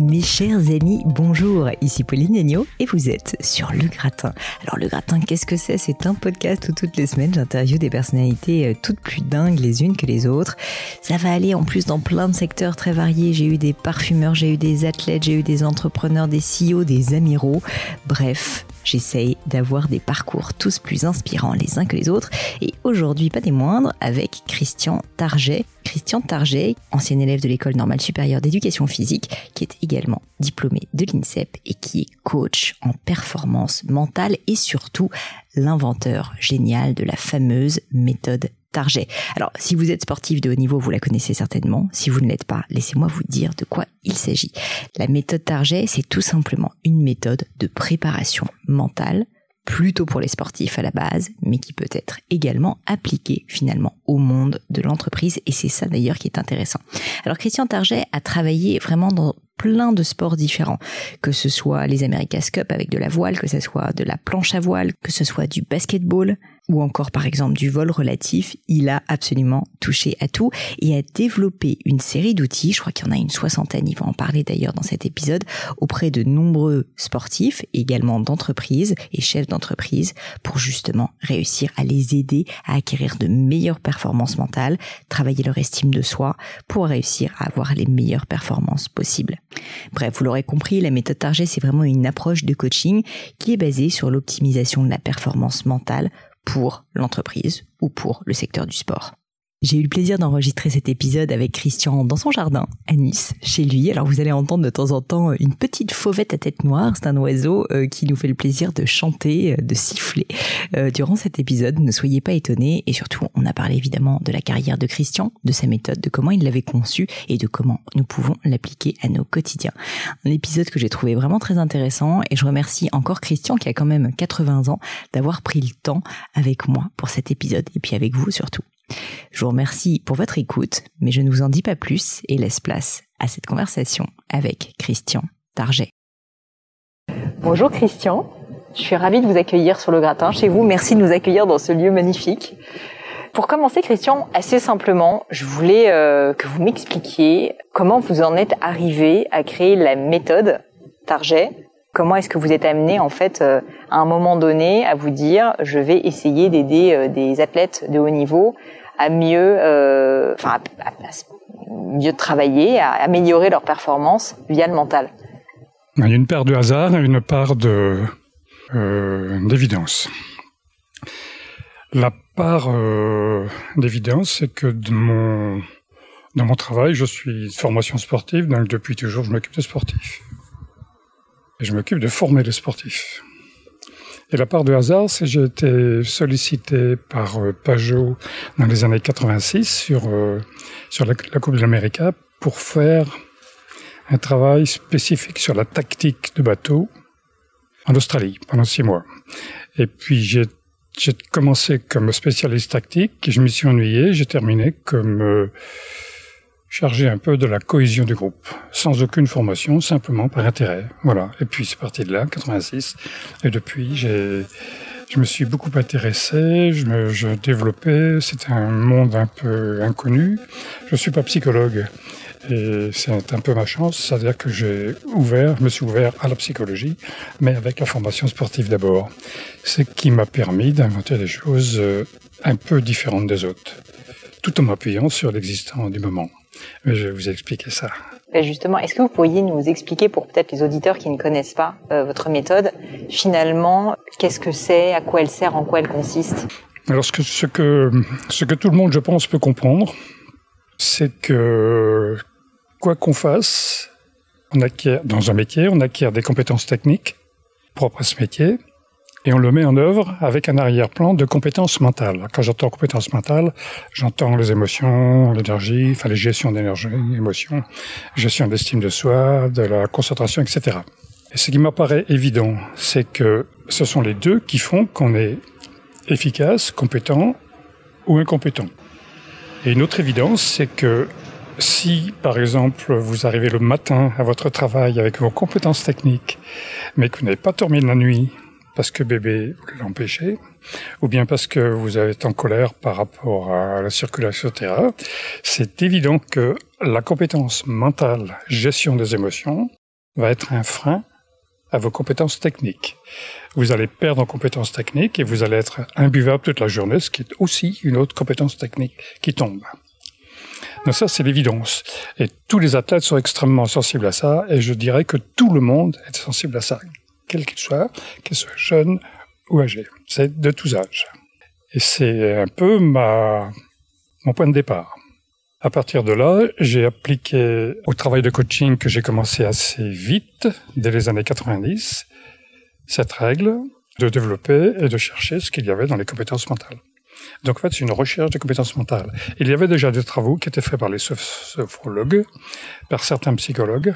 Mes chers amis, bonjour, ici Pauline Agneau et vous êtes sur Le Gratin. Alors Le Gratin, qu'est-ce que c'est? C'est un podcast où toutes les semaines j'interviewe des personnalités euh, toutes plus dingues les unes que les autres. Ça va aller en plus dans plein de secteurs très variés. J'ai eu des parfumeurs, j'ai eu des athlètes, j'ai eu des entrepreneurs, des CEO, des amiraux. Bref, J'essaye d'avoir des parcours tous plus inspirants les uns que les autres et aujourd'hui pas des moindres avec Christian Target. Christian Target, ancien élève de l'école normale supérieure d'éducation physique qui est également diplômé de l'INSEP et qui est coach en performance mentale et surtout l'inventeur génial de la fameuse méthode Target. Alors, si vous êtes sportif de haut niveau, vous la connaissez certainement. Si vous ne l'êtes pas, laissez-moi vous dire de quoi il s'agit. La méthode Target, c'est tout simplement une méthode de préparation mentale plutôt pour les sportifs à la base, mais qui peut être également appliquée finalement au monde de l'entreprise. Et c'est ça d'ailleurs qui est intéressant. Alors Christian Target a travaillé vraiment dans plein de sports différents, que ce soit les America's Cup avec de la voile, que ce soit de la planche à voile, que ce soit du basketball, ou encore par exemple du vol relatif, il a absolument touché à tout et a développé une série d'outils, je crois qu'il y en a une soixantaine, il va en parler d'ailleurs dans cet épisode, auprès de nombreux sportifs, également d'entreprises et chefs d'entreprise, pour justement réussir à les aider à acquérir de meilleures performances mentales, travailler leur estime de soi, pour réussir à avoir les meilleures performances possibles. Bref, vous l'aurez compris, la méthode Target, c'est vraiment une approche de coaching qui est basée sur l'optimisation de la performance mentale pour l'entreprise ou pour le secteur du sport. J'ai eu le plaisir d'enregistrer cet épisode avec Christian dans son jardin, à Nice, chez lui. Alors vous allez entendre de temps en temps une petite fauvette à tête noire. C'est un oiseau euh, qui nous fait le plaisir de chanter, euh, de siffler euh, durant cet épisode. Ne soyez pas étonnés. Et surtout, on a parlé évidemment de la carrière de Christian, de sa méthode, de comment il l'avait conçue et de comment nous pouvons l'appliquer à nos quotidiens. Un épisode que j'ai trouvé vraiment très intéressant et je remercie encore Christian qui a quand même 80 ans d'avoir pris le temps avec moi pour cet épisode et puis avec vous surtout. Je vous remercie pour votre écoute, mais je ne vous en dis pas plus et laisse place à cette conversation avec Christian Target. Bonjour Christian, je suis ravie de vous accueillir sur le gratin chez vous. Merci de nous accueillir dans ce lieu magnifique. Pour commencer, Christian, assez simplement, je voulais euh, que vous m'expliquiez comment vous en êtes arrivé à créer la méthode Target. Comment est-ce que vous êtes amené en fait euh, à un moment donné à vous dire je vais essayer d'aider euh, des athlètes de haut niveau euh, à, mieux travailler, à améliorer leur performance via le mental. Il y a une part de hasard et une part euh, d'évidence. La part euh, d'évidence, c'est que dans mon travail, je suis formation sportive, donc depuis toujours, je m'occupe de sportifs. Et je m'occupe de former les sportifs. Et la part de hasard, c'est que j'ai été sollicité par euh, Pajot dans les années 86 sur, euh, sur la, Coupe de l'Amérique pour faire un travail spécifique sur la tactique de bateau en Australie pendant six mois. Et puis j'ai j'ai commencé comme spécialiste tactique, je me suis ennuyé, j'ai terminé comme euh, chargé un peu de la cohésion du groupe, sans aucune formation, simplement par intérêt. Voilà. Et puis c'est parti de là, 86. Et depuis, j'ai, je me suis beaucoup intéressé, je me, je développais. C'était un monde un peu inconnu. Je suis pas psychologue. Et c'est un peu ma chance, c'est-à-dire que j'ai ouvert, je me suis ouvert à la psychologie, mais avec la formation sportive d'abord. Ce qui m'a permis d'inventer des choses euh, un peu différentes des autres, tout en m'appuyant sur l'existant du moment. Je vais vous expliquer ça. Et justement, est-ce que vous pourriez nous expliquer, pour peut-être les auditeurs qui ne connaissent pas euh, votre méthode, finalement, qu'est-ce que c'est, à quoi elle sert, en quoi elle consiste? Alors, ce que, ce, que, ce que tout le monde, je pense, peut comprendre, c'est que quoi qu'on fasse, on acquiert, dans un métier, on acquiert des compétences techniques propres à ce métier, et on le met en œuvre avec un arrière-plan de compétences mentales. Quand j'entends compétences mentales, j'entends les émotions, l'énergie, enfin les gestions d'énergie, émotions, gestion d'estime de soi, de la concentration, etc. Et ce qui m'apparaît évident, c'est que ce sont les deux qui font qu'on est efficace, compétent ou incompétent. Et une autre évidence, c'est que si, par exemple, vous arrivez le matin à votre travail avec vos compétences techniques, mais que vous n'avez pas dormi de la nuit, parce que bébé l'empêchez, ou bien parce que vous êtes en colère par rapport à la circulation, etc., c'est évident que la compétence mentale, gestion des émotions, va être un frein à vos compétences techniques. Vous allez perdre en compétences techniques et vous allez être imbuvable toute la journée, ce qui est aussi une autre compétence technique qui tombe. Donc ça, c'est l'évidence. Et tous les athlètes sont extrêmement sensibles à ça, et je dirais que tout le monde est sensible à ça, quel qu'il soit, qu'il soit jeune ou âgé. C'est de tous âges. Et c'est un peu ma, mon point de départ. À partir de là, j'ai appliqué au travail de coaching que j'ai commencé assez vite, dès les années 90, cette règle de développer et de chercher ce qu'il y avait dans les compétences mentales. Donc en fait, c'est une recherche de compétences mentales. Il y avait déjà des travaux qui étaient faits par les sophrologues, par certains psychologues.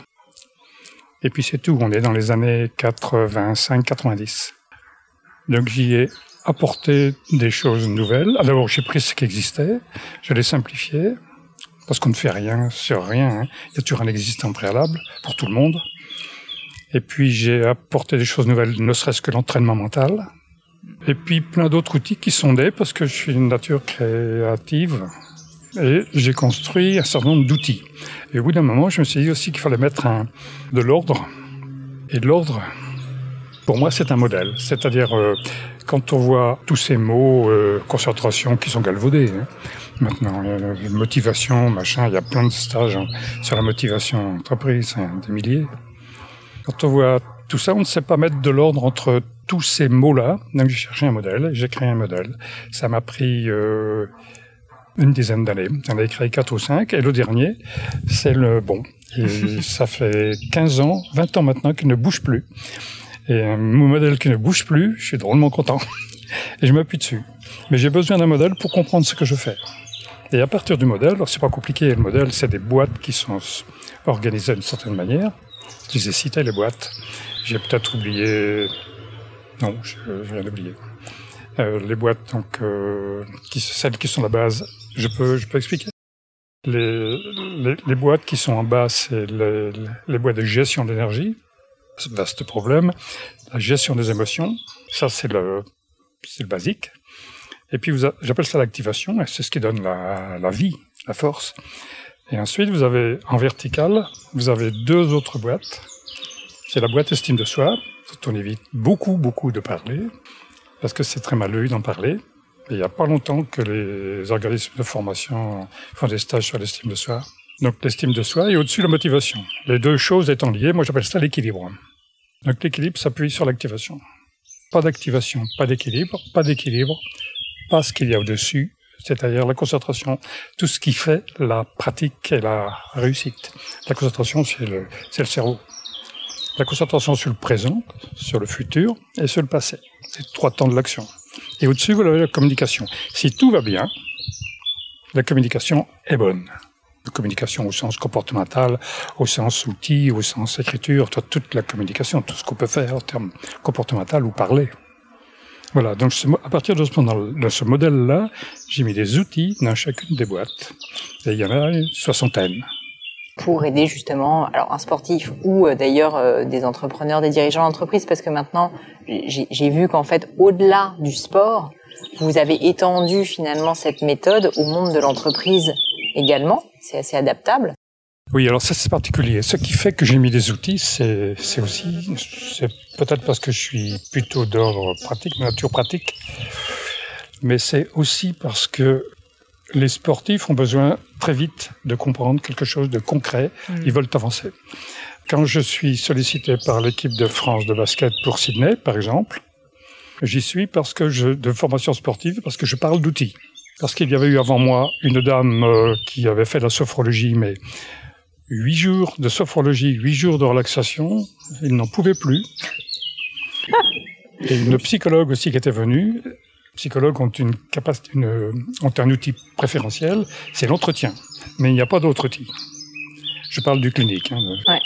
Et puis c'est tout, on est dans les années 85-90. Donc j'y ai apporté des choses nouvelles. D'abord, j'ai pris ce qui existait, je l'ai simplifié, parce qu'on ne fait rien sur rien. Hein. Il y a toujours un existant préalable pour tout le monde. Et puis j'ai apporté des choses nouvelles, ne serait-ce que l'entraînement mental. Et puis plein d'autres outils qui sont des, parce que je suis une nature créative. Et j'ai construit un certain nombre d'outils. Et au bout d'un moment, je me suis dit aussi qu'il fallait mettre un, de l'ordre. Et de l'ordre, pour moi, c'est un modèle. C'est-à-dire, euh, quand on voit tous ces mots, euh, concentration, qui sont galvaudés, hein, maintenant. motivation, machin, il y a plein de stages hein, sur la motivation entreprise, hein, des milliers. Quand on voit tout ça, on ne sait pas mettre de l'ordre entre tous ces mots-là. Donc j'ai cherché un modèle, j'ai créé un modèle. Ça m'a pris euh, une dizaine d'années. J'en ai créé quatre ou cinq, et le dernier, c'est le bon. Et ça fait 15 ans, 20 ans maintenant qu'il ne bouge plus. Et un modèle qui ne bouge plus, je suis drôlement content. Et je m'appuie dessus. Mais j'ai besoin d'un modèle pour comprendre ce que je fais. Et à partir du modèle, alors c'est pas compliqué, le modèle, c'est des boîtes qui sont organisées d'une certaine manière. Je les ai citées, les boîtes. J'ai peut-être oublié. Non, je, viens d'oublier. Euh, les boîtes, donc, euh, qui, celles qui sont la base, je peux, expliquer? Les, boîtes qui sont en bas, c'est les, boîtes de gestion. C'est un vaste problème. La gestion des émotions, ça c'est le, basique. Et puis, j'appelle ça l'activation, c'est ce qui donne la, la, vie, la force. Et ensuite, vous avez en vertical, vous avez deux autres boîtes. C'est la boîte estime de soi, dont on évite beaucoup, beaucoup de parler, parce que c'est très malheureux d'en parler. Il n'y a pas longtemps que les organismes de formation font des stages sur l'estime de soi. Donc l'estime de soi et au-dessus la motivation. Les deux choses étant liées, moi j'appelle ça l'équilibre. Donc l'équilibre s'appuie sur l'activation. Pas d'activation, pas d'équilibre, pas d'équilibre, pas ce qu'il y a au-dessus, c'est-à-dire la concentration, tout ce qui fait la pratique et la réussite. La concentration, c'est le, c'est le cerveau. La concentration sur le présent, sur le futur et sur le passé. C'est trois temps de l'action. Et au-dessus, vous avez la communication. Si tout va bien, la communication est bonne. La communication au sens comportemental, au sens outil, au sens écriture, toute la communication, tout ce qu'on peut faire en termes comportemental ou parler. Voilà, donc à partir de ce, modèle-là, j'ai mis des outils dans chacune des boîtes. Il y en a une soixantaine. Pour aider justement, alors un sportif ou euh, d'ailleurs euh, des entrepreneurs, des dirigeants d'entreprise, parce que maintenant j'ai vu qu'en fait au-delà du sport, vous avez étendu finalement cette méthode au monde de l'entreprise également. C'est assez adaptable. Oui, alors ça c'est particulier. Ce qui fait que j'ai mis des outils, c'est aussi, c'est peut-être parce que je suis plutôt d'ordre pratique, nature pratique, mais c'est aussi parce que les sportifs ont besoin très vite de comprendre quelque chose de concret. Mm. Ils veulent avancer. Quand je suis sollicité par l'équipe de France de basket pour Sydney, par exemple, j'y suis parce que je, de formation sportive, parce que je parle d'outils. Parce qu'il y avait eu avant moi une dame euh, qui avait fait la sophrologie, mais huit jours de sophrologie, huit jours de relaxation, il n'en pouvait plus. Et une psychologue aussi qui était venue. Psychologues ont une capacité, une, ont un outil préférentiel, c'est l'entretien. Mais il n'y a pas d'autre outil. Je parle du clinique. Hein, ouais.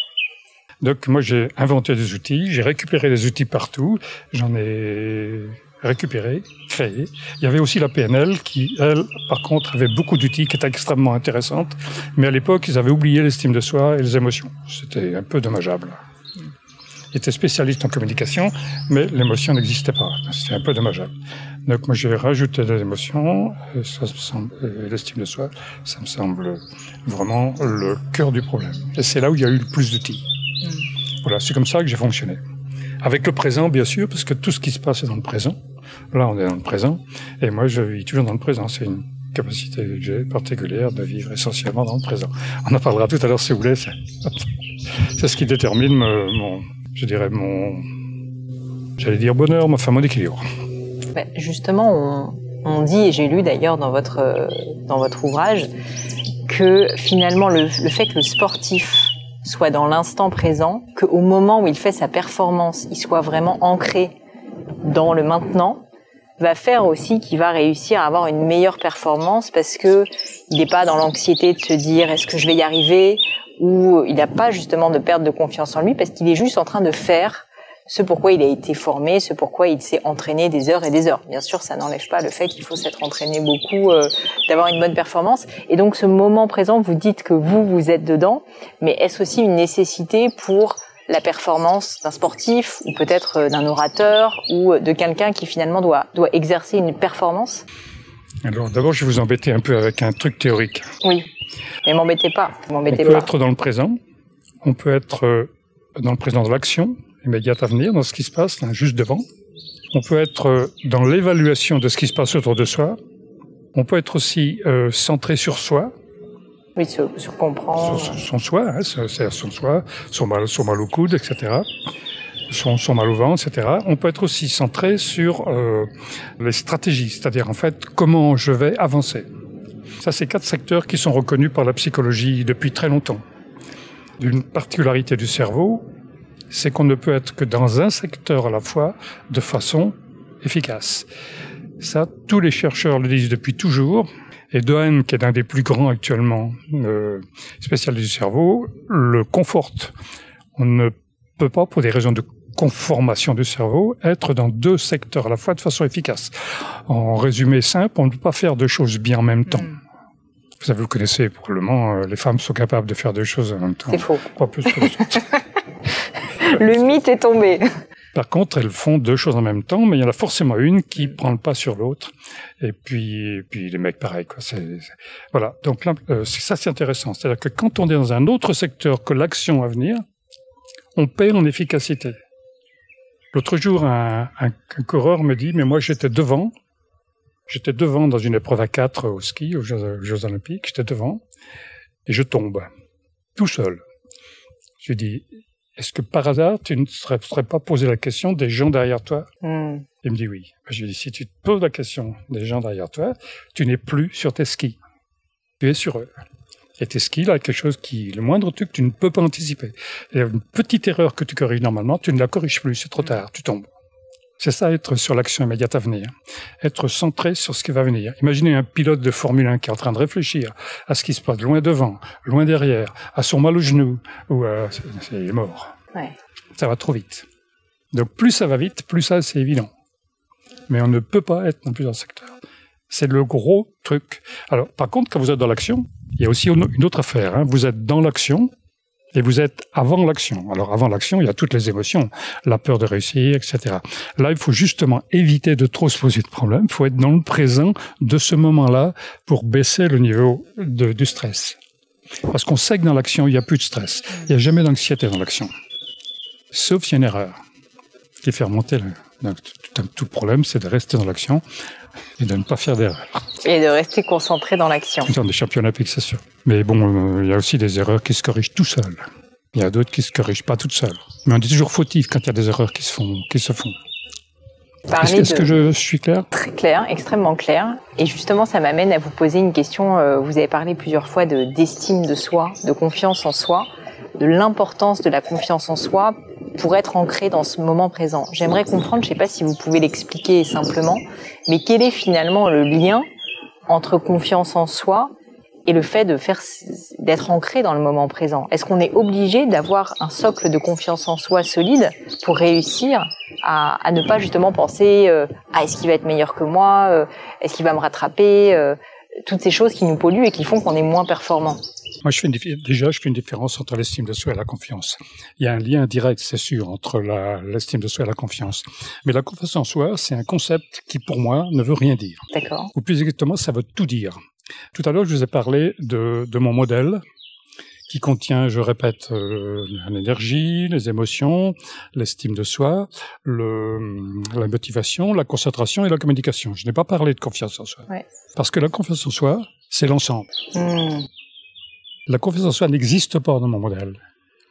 Donc moi j'ai inventé des outils, j'ai récupéré des outils partout, j'en ai récupéré, créé. Il y avait aussi la PNL qui, elle, par contre, avait beaucoup d'outils qui étaient extrêmement intéressantes, mais à l'époque, ils avaient oublié l'estime de soi et les émotions. C'était un peu dommageable. était spécialiste en communication, mais l'émotion n'existait pas. C'était un peu dommageable. Donc moi j'ai rajouté des émotions, et ça me semble, l'estime de soi, ça me semble vraiment le cœur du problème. Et c'est là où il y a eu le plus d'outils. Mm. Voilà, c'est comme ça que j'ai fonctionné. Avec le présent, bien sûr, parce que tout ce qui se passe est dans le présent. Là, on est dans le présent, et moi je vis toujours dans le présent. C'est une capacité que j'ai particulière de vivre essentiellement dans le présent. On en parlera tout à l'heure si vous voulez. C'est ce qui détermine mon, je dirais mon, j'allais dire bonheur, enfin mon équilibre. Justement, on, dit, et j'ai lu d'ailleurs dans votre, dans votre ouvrage, que finalement le, le fait que le sportif soit dans l'instant présent, qu'au moment où il fait sa performance, il soit vraiment ancré dans le maintenant, va faire aussi qu'il va réussir à avoir une meilleure performance parce que il n'est pas dans l'anxiété de se dire est-ce que je vais y arriver? Ou il n'a pas justement de perte de confiance en lui parce qu'il est juste en train de faire ce pourquoi il a été formé, ce pourquoi il s'est entraîné des heures et des heures. Bien sûr, ça n'enlève pas le fait qu'il faut s'être entraîné beaucoup, euh, d'avoir une bonne performance. Et donc, ce moment présent, vous dites que vous, vous êtes dedans, mais est-ce aussi une nécessité pour la performance d'un sportif ou peut-être euh, d'un orateur ou de quelqu'un qui finalement doit, doit exercer une performance? Alors d'abord, je vais vous embêter un peu avec un truc théorique. Oui, mais m'embêtez pas. M'embêtez on peut être dans le présent, on peut être euh, dans le présent de l'action immédiate à venir, dans ce qui se passe juste devant. On peut être euh, dans l'évaluation de ce qui se passe autour de soi. On peut être aussi centré sur soi, oui, sur, comprendre. Son, soi, hein, c'est son soi, son mal, son mal au coude, etc. Son, son, mal au ventre, etc. On peut être aussi centré sur euh, les stratégies, c'est-à-dire en fait comment je vais avancer. Ça, c'est quatre secteurs qui sont reconnus par la psychologie depuis très longtemps. D'une particularité du cerveau, c'est qu'on ne peut être que dans un secteur à la fois de façon efficace. Ça, tous les chercheurs le disent depuis toujours. Et Dohan, qui est un des plus grands actuellement, euh, spécialistes du cerveau, le conforte. On ne peut pas, pour des raisons de conformation du cerveau, être dans deux secteurs à la fois de façon efficace. En résumé simple, on ne peut pas faire deux choses bien en même temps. Vous savez, vous connaissez probablement, euh, les femmes sont capables de faire deux choses en même temps. C'est faux. Pas plus que les autres. le mythe est tombé. Par contre, elles font deux choses en même temps, mais il y en a forcément une qui prend le pas sur l'autre. Et puis, puis les mecs, pareil. Quoi. Voilà. Donc là, euh, ça, c'est intéressant. C'est-à-dire que quand on est dans un autre secteur que l'action à venir, on perd en efficacité. L'autre jour, un, un, un, coureur me dit, mais moi j'étais devant, j'étais devant dans une épreuve à quatre au ski, aux Jeux, Jeux Olympiques, j'étais devant, et je tombe, tout seul. Je dis, est-ce que par hasard, tu ne serais, pas posé la question des gens derrière toi? Hmm. Il me dit oui. Je lui dis, si tu te poses la question des gens derrière toi, tu n'es plus sur tes skis. Tu es sur eux. Et tes skis, là, quelque chose qui, le moindre truc, tu ne peux pas anticiper. Il y a une petite erreur que tu corriges normalement, tu ne la corriges plus, c'est trop tard, tu tombes. C'est ça, être sur l'action immédiate à venir. Être centré sur ce qui va venir. Imaginez un pilote de Formule 1 qui est en train de réfléchir à ce qui se passe loin devant, loin derrière, à son mal au genou, ou à... il est mort. Ouais. Ça va trop vite. Donc plus ça va vite, plus ça c'est évident. Mais on ne peut pas être dans plusieurs secteurs. C'est le gros truc. Alors, par contre, quand vous êtes dans l'action, il y a aussi une autre affaire. Hein. Vous êtes dans l'action, et vous êtes avant l'action. Alors avant l'action, il y a toutes les émotions, la peur de réussir, etc. Là, il faut justement éviter de trop se poser de problèmes. Il faut être dans le présent de ce moment-là pour baisser le niveau de, du stress. Parce qu'on sait que dans l'action, il n'y a plus de stress. Il n'y a jamais d'anxiété dans l'action. Sauf s'il y a une erreur qui fait remonter le, tout, le problème, c'est de rester dans l'action et de ne pas faire d'erreur. Et de rester concentré dans l'action. Dans des champions olympiques, c'est sûr. Mais bon, euh, il y a aussi des erreurs qui se corrigent tout seul. Il y a d'autres qui se corrigent pas toutes seules. Mais on est toujours fautif quand il y a des erreurs qui se font. Qui se font. Est-ce que je suis clair? Très clair, extrêmement clair. Et justement, ça m'amène à vous poser une question. Euh, vous avez parlé plusieurs fois de d'estime de soi, de confiance en soi, de l'importance de la confiance en soi pour être ancré dans ce moment présent. J'aimerais comprendre, je ne sais pas si vous pouvez l'expliquer simplement, mais quel est finalement le lien entre confiance en soi et le fait de faire d'être ancré dans le moment présent? Est-ce qu'on est obligé d'avoir un socle de confiance en soi solide pour réussir à, ne pas justement penser euh, est-ce qu'il va être meilleur que moi euh, Est-ce qu'il va me rattraper euh, toutes ces choses qui nous polluent et qui font qu'on est moins performant? Moi, je fais déjà, je fais une différence entre l'estime de soi et la confiance. Il y a un lien direct, c'est sûr, entre l'estime de soi et la confiance. Mais la confiance en soi, c'est un concept qui, pour moi, ne veut rien dire. D'accord. Ou plus exactement, ça veut tout dire. Tout à l'heure, je vous ai parlé de, de mon modèle qui contient, je répète, euh, l'énergie, les émotions, l'estime de soi, le, la motivation, la concentration et la communication. Je n'ai pas parlé de confiance en soi. Ouais. Parce que la confiance en soi, c'est l'ensemble. Hmm. La confiance en soi n'existe pas dans mon modèle.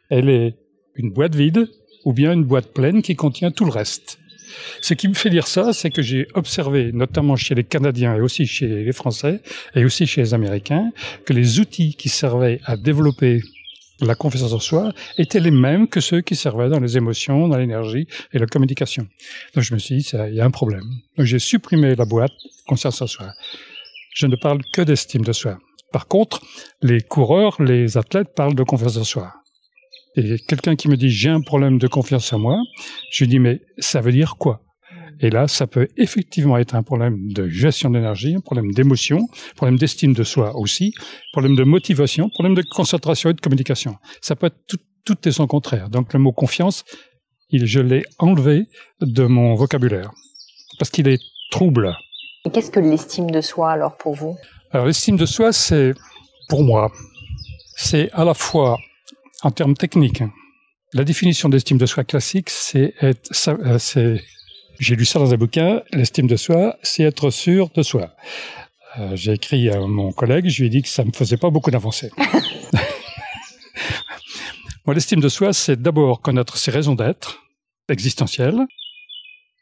Elle est une boîte vide ou bien une boîte pleine qui contient tout le reste. Ce qui me fait dire ça, c'est que j'ai observé, notamment chez les Canadiens et aussi chez les Français et aussi chez les Américains, que les outils qui servaient à développer la confiance en soi étaient les mêmes que ceux qui servaient dans les émotions, dans l'énergie et la communication. Donc je me suis dit, il y a un problème. Donc j'ai supprimé la boîte confiance en soi. Je ne parle que d'estime de soi. Par contre, les coureurs, les athlètes parlent de confiance en soi. Et quelqu'un qui me dit j'ai un problème de confiance en moi, je lui dis mais ça veut dire quoi? Et là, ça peut effectivement être un problème de gestion d'énergie, un problème d'émotion, problème d'estime de soi aussi, problème de motivation, problème de concentration et de communication. Ça peut être tout, tout et son contraire. Donc le mot confiance, je l'ai enlevé de mon vocabulaire parce qu'il est trouble. Et qu'est-ce que l'estime de soi alors pour vous? Alors l'estime de soi, c'est pour moi, c'est à la fois en termes techniques, la définition d'estime de soi classique, c'est être, euh, c'est, j'ai lu ça dans un bouquin, l'estime de soi, c'est être sûr de soi. Euh, j'ai écrit à mon collègue, je lui ai dit que ça me faisait pas beaucoup d'avancer. Moi, l'estime de soi, c'est d'abord connaître ses raisons d'être existentielles,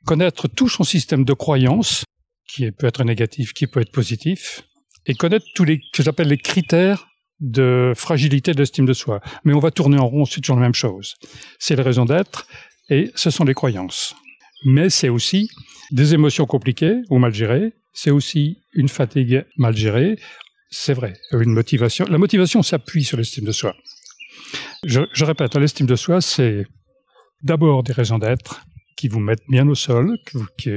connaître tout son système de croyances, qui peut être négatif, qui peut être positif, et connaître tous les, que j'appelle les critères de fragilité de l'estime de soi. Mais on va tourner en rond, c'est toujours la même chose. C'est les raisons d'être et ce sont les croyances. Mais c'est aussi des émotions compliquées ou mal gérées, c'est aussi une fatigue mal gérée, c'est vrai, une motivation. La motivation s'appuie sur l'estime de soi. Je, je répète, l'estime de soi, c'est d'abord des raisons d'être qui vous mettent bien au sol, qui,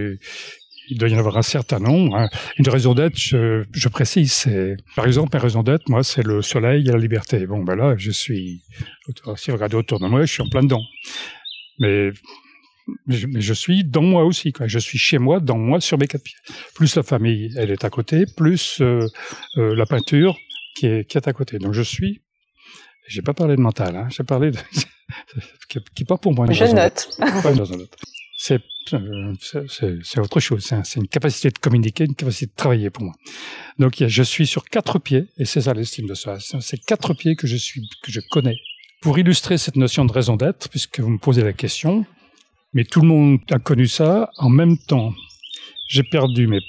il doit y en avoir un certain nombre. Hein. Une raison d'être, je, je, précise, c'est par exemple une raison d'être, moi, c'est le soleil et la liberté. Bon, ben là, je suis, si vous regardez autour de moi, je suis en plein dedans. Mais mais je, suis dans moi aussi. Quoi. Je suis chez moi, dans moi, sur mes quatre pieds. Plus la famille, elle est à côté, plus euh, euh, la peinture qui est, qui est à côté. Donc je suis. J'ai pas parlé de mental, hein, j'ai parlé de qui, qui pas pour moi. Je note. Dans un autre. C'est autre chose. C'est une capacité de communiquer, une capacité de travailler pour moi. Donc je suis sur quatre pieds, et c'est ça l'estime de soi. C'est quatre pieds que je suis, que je connais. Pour illustrer cette notion de raison d'être, puisque vous me posez la question, mais tout le monde a connu ça en même temps. J'ai perdu mes,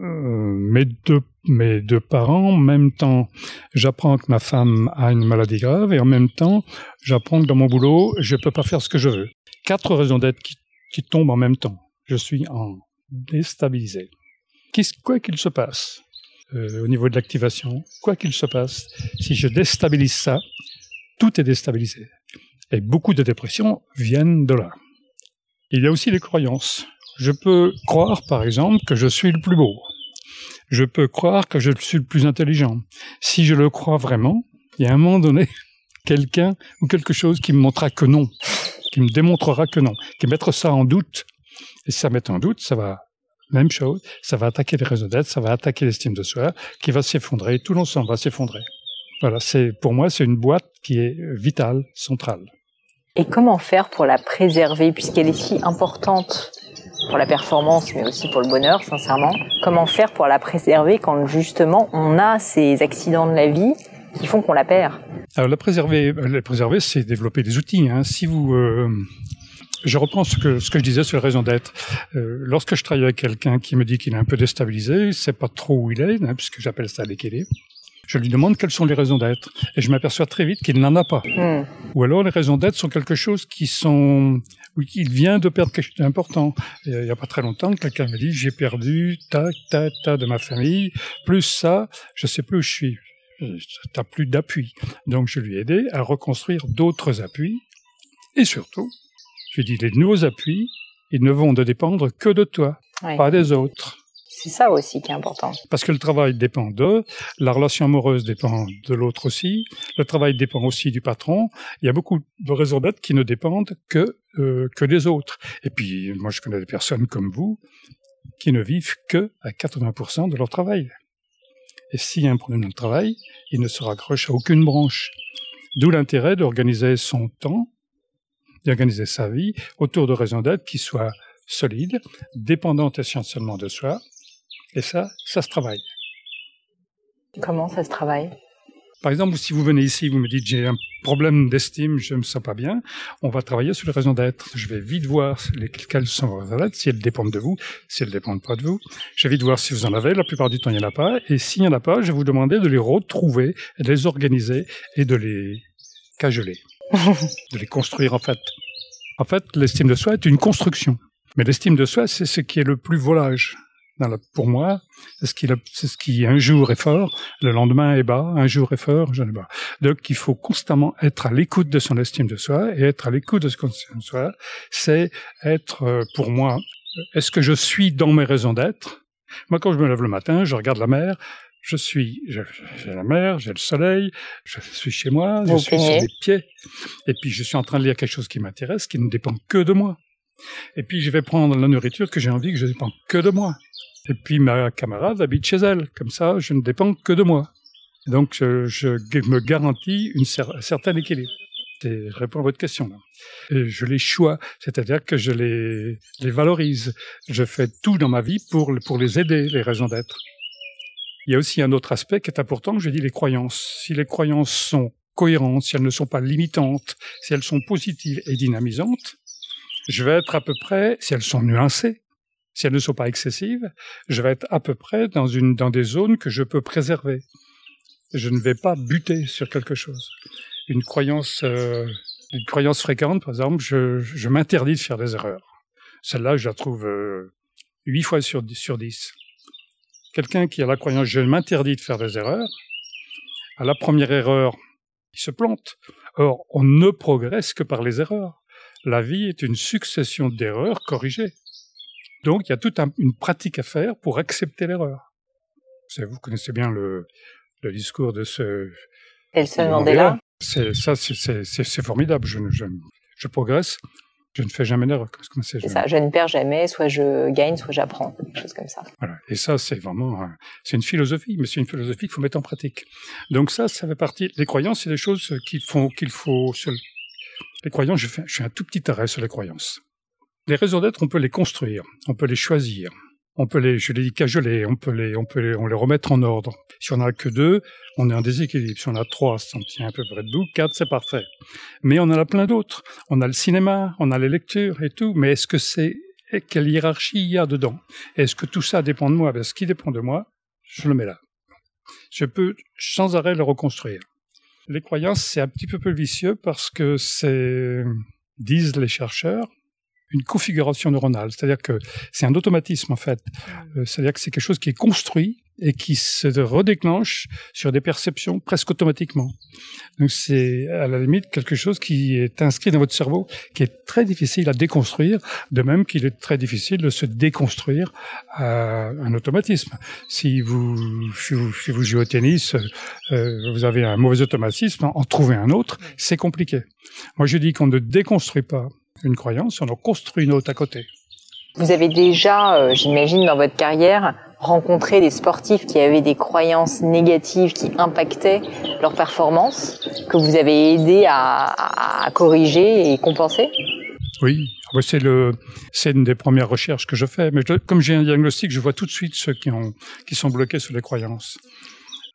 euh, deux, mes deux parents, en même temps j'apprends que ma femme a une maladie grave, et en même temps j'apprends que dans mon boulot, je ne peux pas faire ce que je veux. Quatre raisons d'être qui qui tombent en même temps. Je suis en déstabilisé. Quoi qu'il se passe euh, au niveau de l'activation, quoi qu'il se passe, si je déstabilise ça, tout est déstabilisé. Et beaucoup de dépressions viennent de là. Il y a aussi les croyances. Je peux croire, par exemple, que je suis le plus beau. Je peux croire que je suis le plus intelligent. Si je le crois vraiment, il y a un moment donné, quelqu'un ou quelque chose qui me montrera que non qui me démontrera que non, qui mettra ça en doute. Et si ça met en doute, ça va, même chose, ça va attaquer les réseaux d'aide, ça va attaquer l'estime de soi, qui va s'effondrer, tout l'ensemble va s'effondrer. Voilà, c'est, pour moi, c'est une boîte qui est vitale, centrale. Et comment faire pour la préserver, puisqu'elle est si importante pour la performance, mais aussi pour le bonheur, sincèrement? Comment faire pour la préserver quand justement on a ces accidents de la vie qui font qu'on la perd? Alors la préserver, la préserver, c'est développer des outils. Hein. Si vous euh, je reprends ce que, ce que je disais sur la raison d'être. Euh, lorsque je travaille avec quelqu'un qui me dit qu'il est un peu déstabilisé, c'est pas trop où il est, hein, puisque j'appelle ça l'équilibre. Je lui demande quelles sont les raisons d'être. Et je m'aperçois très vite qu'il n'en a pas. Hmm. Ou alors les raisons d'être sont quelque chose qui sont... Oui, il vient de perdre quelque chose d'important. Il n'y a pas très longtemps, quelqu'un me dit, j'ai perdu ta, ta, ta de ma famille, plus ça, je sais plus où je suis. Euh, t'as plus d'appui. Donc je lui ai aidé à reconstruire d'autres appuis. Et surtout, je lui ai dit, les nouveaux appuis, ils ne vont ne dépendre que de toi, pas des autres. C'est ça aussi qui est important. Parce que le travail dépend d'eux, la relation amoureuse dépend de l'autre aussi, le travail dépend aussi du patron. Il y a beaucoup de raisons d'être qui ne dépendent que, euh, que des autres. Et puis, moi, je connais des personnes comme vous qui ne vivent que à 80% de leur travail. Et s'il y a un problème dans le travail, il ne se raccroche à aucune branche. D'où l'intérêt d'organiser son temps, d'organiser sa vie autour de raisons d'être qui soient solides, dépendantes essentiellement de soi. Et ça, ça se travaille. Comment ça se travaille? Par exemple, si vous venez ici, vous me dites j'ai un problème d'estime, je ne me sens pas bien, on va travailler sur les raisons d'être. Je vais vite voir quelles sont vos raisons d'être, si elles dépendent de vous, si elles ne dépendent pas de vous. Je vais vite voir si vous en avez. La plupart du temps, il n'y en a pas. Et s'il n'y en a pas, je vais vous demander de les retrouver, de les organiser et de les cajoler, de les construire en fait. En fait, l'estime de soi est une construction. Mais l'estime de soi, c'est ce qui est le plus volage pour moi, c'est ce, qui, c'est ce qui un jour est fort, le lendemain est bas, un jour est fort, je ne bas. Donc il faut constamment être à l'écoute de son estime de soi et être à l'écoute de ce qu'on estime de soi, c'est être euh, pour moi, est-ce que je suis dans mes raisons d'être? Moi quand je me lève le matin, je regarde la mer, je suis, j'ai la mer, j'ai le soleil, je suis chez moi, je suis sur les pieds, et puis je suis en train de lire quelque chose qui m'intéresse, qui ne dépend que de moi. Et puis je vais prendre la nourriture que j'ai envie, que je ne dépend que de moi. Et puis ma camarade habite chez elle. Comme ça, je ne dépends que de moi. Donc je, me garantis une un certain équilibre. je réponds à votre question. Je les choix, c'est-à-dire que je les, les valorise. Je fais tout dans ma vie pour, pour les aider, les raisons d'être. Il y a aussi un autre aspect qui est important, je dis les croyances. Si les croyances sont cohérentes, si elles ne sont pas limitantes, si elles sont positives et dynamisantes, je vais être à peu près, si elles sont nuancées, si elles ne sont pas excessives, je vais être à peu près dans, une, dans des zones que je peux préserver. Je ne vais pas buter sur quelque chose. Une croyance, euh, une croyance fréquente, par exemple, je, m'interdis de faire des erreurs. Celle-là, je la trouve euh, 8 fois sur 10. Sur 10. Quelqu'un qui a la croyance je m'interdis de faire des erreurs, à la première erreur, il se plante. Or, on ne progresse que par les erreurs la vie est une succession d'erreurs corrigées. Donc il y a toute une pratique à faire pour accepter l'erreur. Vous connaissez bien le, discours de ce... Nelson Mandela C'est, ça, c'est, formidable. Je, je, progresse, je ne fais jamais d'erreur. C'est je... ça, je ne perds jamais, soit je gagne, soit j'apprends, chose comme ça. Voilà. Et ça, c'est vraiment, c'est une philosophie, mais c'est une philosophie qu'il faut mettre en pratique. Donc ça, ça fait partie. Les croyances, c'est des choses qu'il faut, qu'il faut les croyances, je fais, je fais un tout petit arrêt sur les croyances. Les raisons d'être, on peut les construire, on peut les choisir, on peut les, je les dis cajoler, on peut les, on peut les, on les remettre en ordre. Si on n'a que deux, on est en déséquilibre. Si on a trois, ça tient un peu près de bout. Quatre, c'est parfait. Mais on en a plein d'autres. On a le cinéma, on a les lectures et tout. Mais est-ce que c'est, quelle hiérarchie il y a dedans? Est-ce que tout ça dépend de moi? Ben, ce qui dépend de moi, je le mets là. Je peux sans arrêt le reconstruire. Les croyances, c'est un petit peu plus vicieux parce que c'est, disent les chercheurs, une configuration neuronale. C'est-à-dire que c'est un automatisme, en fait. Euh, c'est-à-dire que c'est quelque chose qui est construit et qui se redéclenche sur des perceptions presque automatiquement. Donc c'est à la limite quelque chose qui est inscrit dans votre cerveau, qui est très difficile à déconstruire, de même qu'il est très difficile de se déconstruire à un automatisme. Si vous, si vous, si vous jouez au tennis, euh, vous avez un mauvais automatisme, en trouver un autre, c'est compliqué. Moi je dis qu'on ne déconstruit pas une croyance, on en construit une autre à côté. Vous avez déjà, euh, j'imagine, dans votre carrière, rencontré des sportifs qui avaient des croyances négatives qui impactaient leur performance, que vous avez aidé à, corriger et compenser? Oui, c'est le, c'est une des premières recherches que je fais. Mais comme j'ai un diagnostic, je vois tout de suite ceux qui ont, qui sont bloqués sur les croyances.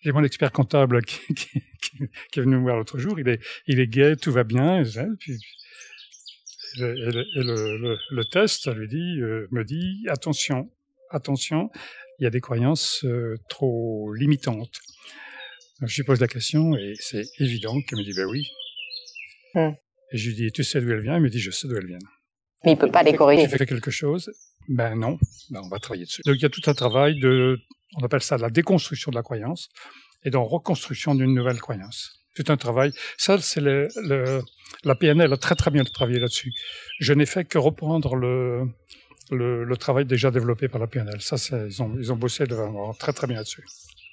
J'ai mon expert comptable qui, est venu me voir l'autre jour. Il est, il est gay, tout va bien. Et, puis, et, le, le, test lui dit, euh, me dit attention, attention, il y a des croyances euh, trop limitantes. je lui pose la question et c'est évident qu'elle me dit ben oui. Hmm. Et je lui dis tu sais d'où elle vient? Il me dit je sais d'où elle vient. Mais il peut pas les corriger. Tu fais quelque chose? Ben non, ben, on va travailler dessus. Donc il y a tout un travail de, on appelle ça la déconstruction de la croyance et dans reconstruction d'une nouvelle croyance tout un travail. Ça, c'est le, le, la PNL a très très bien travaillé là-dessus. Je n'ai fait que reprendre le, le, le, travail déjà développé par la PNL. Ça, ils ont, ils ont bossé vraiment très très bien là-dessus.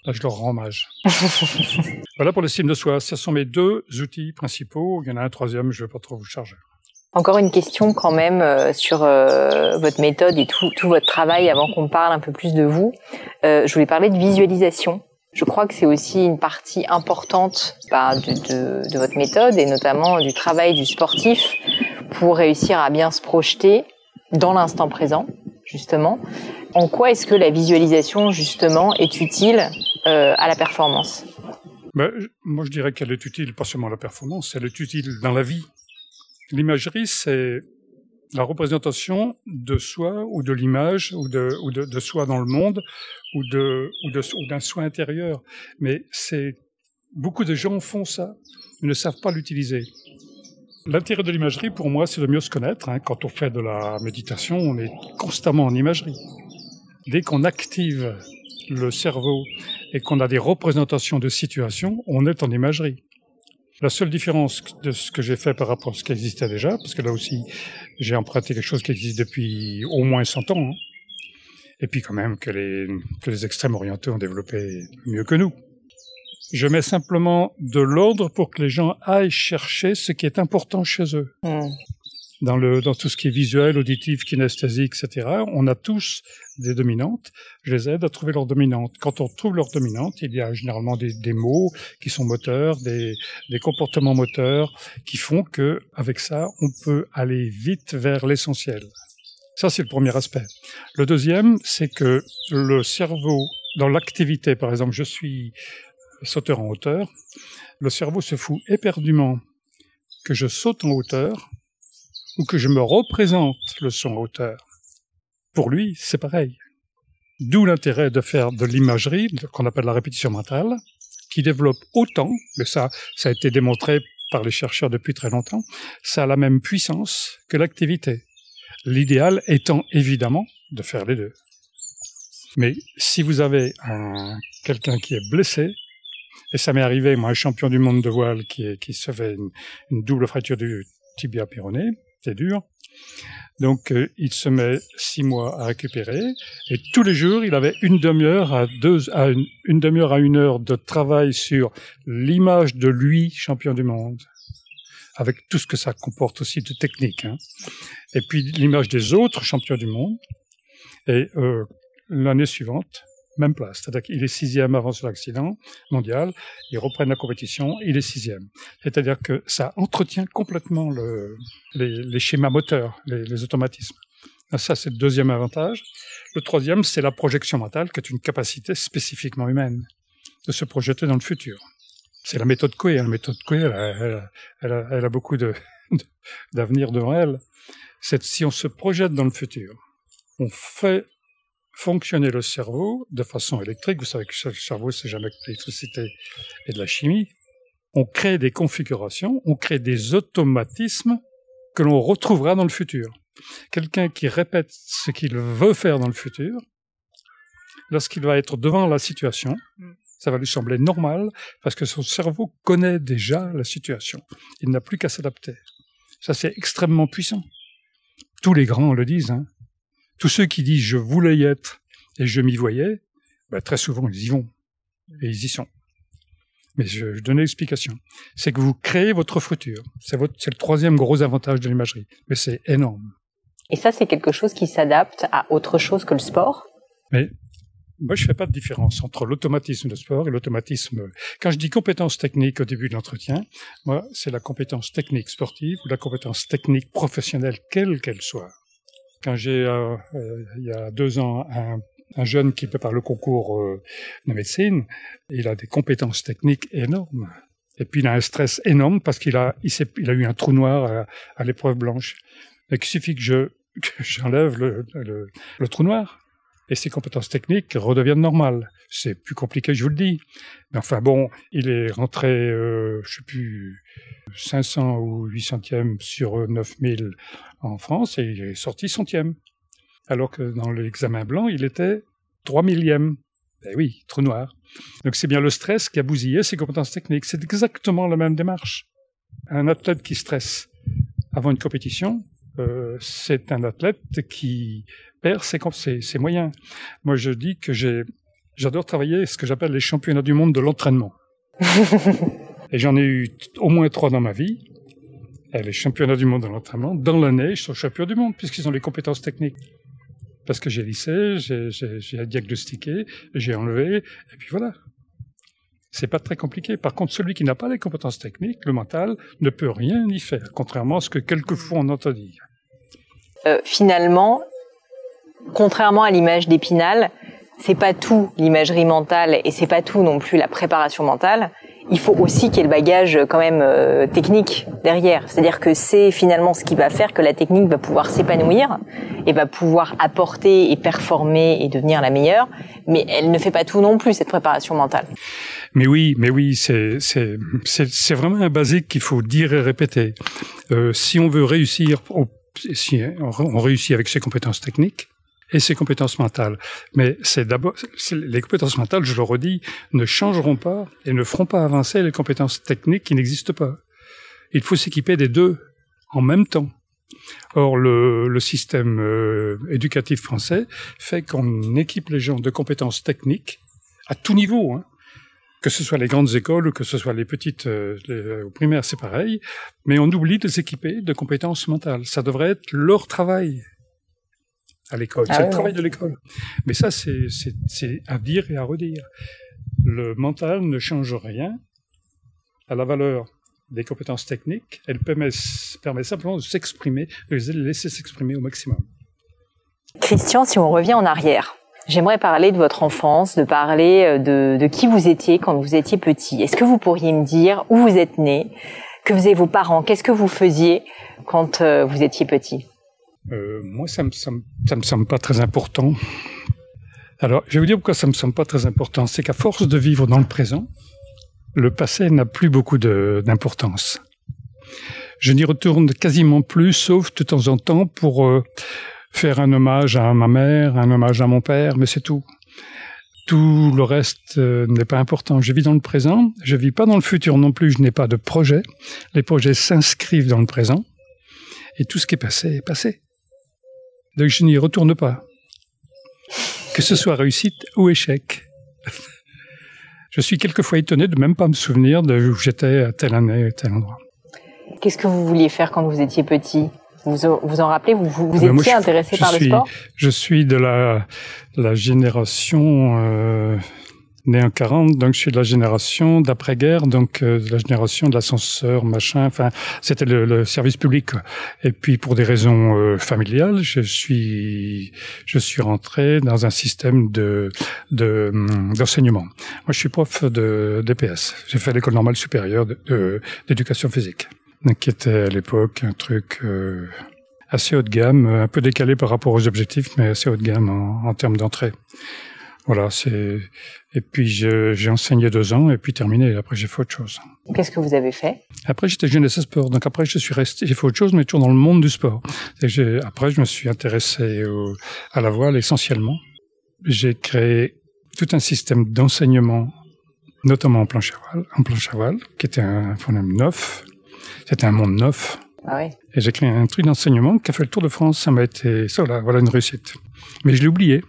Là, je leur rends hommage. voilà pour l'estime de soi. Ce sont mes deux outils principaux. Il y en a un troisième, je ne vais pas trop vous charger. Encore une question quand même euh, sur euh, votre méthode et tout, tout, votre travail avant qu'on parle un peu plus de vous. Euh, je voulais parler de visualisation. Je crois que c'est aussi une partie importante bah, de, votre méthode et notamment du travail du sportif pour réussir à bien se projeter dans l'instant présent, justement. En quoi est-ce que la visualisation, justement, est utile euh, à la performance? Ben, Moi, je dirais qu'elle est utile pas seulement à la performance, elle est utile dans la vie. L'imagerie, c'est la représentation de soi ou de l'image ou de, soi dans le monde ou de ou de ou d'un soi intérieur. Mais c'est beaucoup de gens font ça, ils ne savent pas l'utiliser. L'intérêt de l'imagerie, pour moi, c'est de mieux se connaître. Hein. Quand on fait de la méditation, on est constamment en imagerie. Dès qu'on active le cerveau et qu'on a des représentations de situations, on est en imagerie. La seule différence de ce que j'ai fait par rapport à ce qui existait déjà, parce que là aussi, j'ai emprunté quelque chose qui existe depuis au moins 100 ans, hein. et puis quand même que les, que les extrêmes orientaux ont développé mieux que nous. Je mets simplement de l'ordre pour que les gens aillent chercher ce qui est important chez eux. Mmh. Dans, le, dans tout ce qui est visuel, auditif, kinesthésique, etc., on a tous des dominantes. Je les aide à trouver leurs dominantes. Quand on trouve leurs dominantes, il y a généralement des, des mots qui sont moteurs, des, des, comportements moteurs qui font que, avec ça, on peut aller vite vers l'essentiel. Ça, c'est le premier aspect. Le deuxième, c'est que le cerveau, dans l'activité, par exemple, je suis sauteur en hauteur, le cerveau se fout éperdument que je saute en hauteur ou que je me représente le son en hauteur. Pour lui, c'est pareil. D'où l'intérêt de faire de l'imagerie, qu'on appelle la répétition mentale, qui développe autant, mais ça, ça a été démontré par les chercheurs depuis très longtemps, ça a la même puissance que l'activité. L'idéal étant évidemment de faire les deux. Mais si vous avez quelqu'un qui est blessé, et ça m'est arrivé, moi, un champion du monde de voile qui, qui se fait une, une double fracture du tibia péroné, c'est dur. Donc, euh, il se met six mois à récupérer, et tous les jours, il avait une demi-heure à une heure de travail sur l'image de lui, champion du monde, avec tout ce que ça comporte aussi de technique. Hein. Et puis l'image des autres champions du monde. Et euh, l'année suivante, même place. C'est-à-dire qu'il est sixième avant sur l'accident mondial, ils reprennent la compétition, il est sixième. C'est-à-dire que ça entretient complètement le, les, schémas moteurs, les, automatismes. Ça, c'est le deuxième avantage. Le troisième, c'est la projection mentale, qui est une capacité spécifiquement humaine de se projeter dans le futur. C'est la méthode Coué. La méthode Coué, elle a beaucoup d'avenir devant elle. C'est si on se projette dans le futur, on fait fonctionner le cerveau de façon électrique. Vous savez que le cerveau, c'est jamais que l'électricité et de la chimie. On crée des configurations, on crée des automatismes que l'on retrouvera dans le futur. Quelqu'un qui répète ce qu'il veut faire dans le futur, lorsqu'il va être devant la situation, mm. ça va lui sembler normal parce que son cerveau connaît déjà la situation. Il n'a plus qu'à s'adapter. Ça, c'est extrêmement puissant. Tous les grands le disent. Hein. Tous ceux qui disent je voulais y être et je m'y voyais, ben, très souvent ils y vont et ils y sont. Mais je, je donne l'explication. C'est que vous créez votre futur. C'est le troisième gros avantage de l'imagerie. Mais c'est énorme. Et ça, c'est quelque chose qui s'adapte à autre chose que le sport? Mais moi, je fais pas de différence entre l'automatisme de sport et l'automatisme. Quand je dis compétence technique au début de l'entretien, moi, c'est la compétence technique sportive ou la compétence technique professionnelle, quelle qu'elle soit. Quand j'ai, euh, euh, il y a deux ans, un, un, jeune qui prépare le concours euh, de médecine, il a des compétences techniques énormes. Et puis il a un stress énorme parce qu'il a, eu un trou noir à, l'épreuve blanche. Il suffit que je, j'enlève le trou noir et ses compétences techniques redeviennent normales. C'est plus compliqué, je vous le dis. Mais enfin bon, il est rentré, euh, je sais plus, 500 ou 800e sur 9000 en France et il est sorti centième. Alors que dans l'examen blanc, il était 3 millième. Ben oui, trou noir. Donc c'est bien le stress qui a bousillé ses compétences techniques. C'est exactement la même démarche. Un athlète qui stresse avant une compétition euh, c'est un athlète qui perd ses, ses, ses, moyens. Moi, je dis que j'adore travailler ce que j'appelle les championnats du monde de l'entraînement. Et j'en ai eu au moins trois dans ma vie. Et les championnats du monde de l'entraînement, dans l'année, je suis champion du monde puisqu'ils ont les compétences techniques. Parce que j'ai lissé, j'ai diagnostiqué, j'ai enlevé, et puis voilà. C'est pas très compliqué. Par contre, celui qui n'a pas les compétences techniques, le mental, ne peut rien y faire, contrairement à ce que quelquefois on entend dire. Euh, finalement, contrairement à l'image d'Épinal, c'est pas tout l'imagerie mentale et c'est pas tout non plus la préparation mentale. Il faut aussi qu'il y ait le bagage euh, quand même euh, technique derrière. C'est-à-dire que c'est finalement ce qui va faire que la technique va pouvoir s'épanouir et va pouvoir apporter et performer et devenir la meilleure. Mais elle ne fait pas tout non plus cette préparation mentale. Mais oui, mais oui, c'est c'est c'est vraiment un basique qu'il faut dire et répéter. Euh, si on veut réussir, si on réussit avec ses compétences techniques, et ses compétences mentales. Mais c'est d'abord les compétences mentales, je le redis, ne changeront pas et ne feront pas avancer les compétences techniques qui n'existent pas. Il faut s'équiper des deux en même temps. Or, le, le système euh, éducatif français fait qu'on équipe les gens de compétences techniques à tout niveau. Hein. Que ce soit les grandes écoles ou que ce soit les petites euh, les, au primaire, c'est pareil. Mais on oublie de s'équiper de compétences mentales. Ça devrait être leur travail à l'école. Ah c'est le travail de l'école. Mais ça, c'est à dire et à redire. Le mental ne change rien à la valeur des compétences techniques. Elle permet, permet simplement de s'exprimer, de les laisser s'exprimer au maximum. Christian, si on revient en arrière, j'aimerais parler de votre enfance, de parler euh, de, qui vous étiez quand vous étiez petit. Est-ce que vous pourriez me dire où vous êtes né, que faisaient vos parents, qu'est-ce que vous faisiez quand euh, vous étiez petit? Euh, moi, ça me, ça, me, semble pas très important. Alors, je vais vous dire pourquoi ça me semble pas très important. C'est qu'à force de vivre dans le présent, le passé n'a plus beaucoup d'importance. Je n'y retourne quasiment plus, sauf de temps en temps pour faire un hommage à ma mère, un hommage à mon père, mais c'est tout. Tout le reste euh, n'est pas important. Je vis dans le présent, je vis pas dans le futur non plus, je n'ai pas de projet. Les projets s'inscrivent dans le présent, et tout ce qui est passé est passé. Donc je n'y retourne pas. Que ce soit réussite ou échec. Je suis quelquefois étonné de même pas me souvenir de où j'étais à telle année, à tel endroit. Qu'est-ce que vous vouliez faire quand vous étiez petit? Vous vous en rappelez Vous, vous, vous étiez intéressé par le sport? Je suis de la, la génération euh, né en 40, donc je suis de la génération d'après-guerre, donc euh, de la génération de l'ascenseur, machin. Enfin, c'était le, le, service public. Et puis pour des raisons euh, familiales, je suis je suis rentré dans un système de hum, d'enseignement. Moi, je suis prof de DPS. J'ai fait l'école normale supérieure d'éducation physique, donc qui était à l'époque un truc. Euh, assez haut de gamme, un peu décalé par rapport aux objectifs, mais assez haut de gamme en, en termes d'entrée. Voilà, c'est et puis j'ai enseigné deux ans et puis terminé. Après j'ai fait autre chose. Qu'est-ce que vous avez fait? Après j'étais jeunesse sport, donc après je suis resté, j'ai fait autre chose, mais toujours dans le monde du sport. Et après je me suis intéressé au, à la voile essentiellement. J'ai créé tout un système d'enseignement, notamment en planche à voile, en planche à voile, qui était un phonème neuf. C'était un monde neuf. Ah oui. Et j'ai créé un truc d'enseignement qui a fait le tour de France. Ça m'a été, ça voilà, voilà une réussite. Mais je l'ai oublié.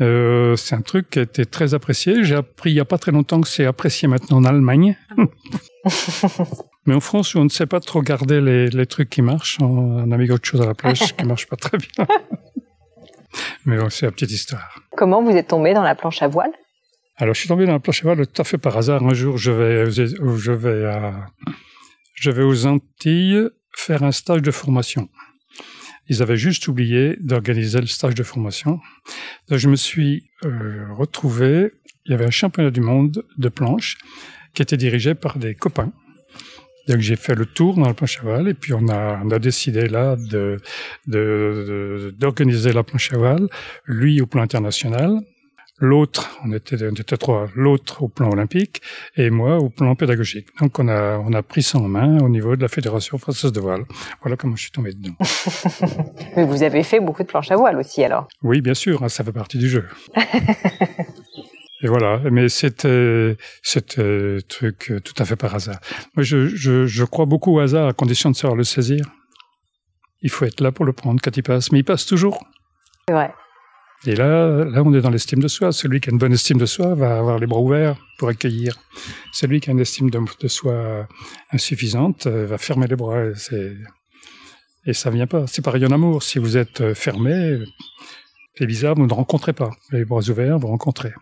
Euh, c'est un truc qui a été très apprécié. J'ai appris il n'y a pas très longtemps que c'est apprécié maintenant en Allemagne. Mais en France, on ne sait pas trop garder les, les trucs qui marchent, on a mis autre chose à la plage qui marche pas très bien. Mais bon, c'est la petite histoire. Comment vous êtes tombé dans la planche à voile? Alors, je suis tombé dans la planche à voile tout à fait par hasard. Un jour, je vais, je vais, à, je vais aux Antilles faire un stage de formation. Ils avaient juste oublié d'organiser le stage de formation. Je me suis euh, retrouvé, il y avait un championnat du monde de planche qui était dirigé par des copains. Donc j'ai fait le tour dans la planche à voile et puis on a, on a décidé là de, d'organiser la planche à voile, lui au plan international, l'autre, on était, on était trois, l'autre au plan olympique et moi au plan pédagogique. Donc on a, on a pris ça en main au niveau de la Fédération française de voile. Voilà comment je suis tombé dedans. Mais vous avez fait beaucoup de planches à voile aussi alors Oui, bien sûr, hein, ça fait partie du jeu. Et voilà, mais c'était c'était truc tout à fait par hasard. Moi, je, je, je crois beaucoup au hasard à condition de savoir le saisir. il faut être là pour le prendre quand il passe. Mais il passe toujours. C'est vrai. Et là, là, on est dans l'estime de soi. Celui qui a une bonne estime de soi va avoir les bras ouverts pour accueillir. Celui qui a une estime de, soi insuffisante euh, va fermer les bras. Et, et ça vient pas. C'est pareil en amour. Si vous êtes euh, fermé, c'est bizarre, vous ne rencontrez pas. Les bras ouverts, vous rencontrez.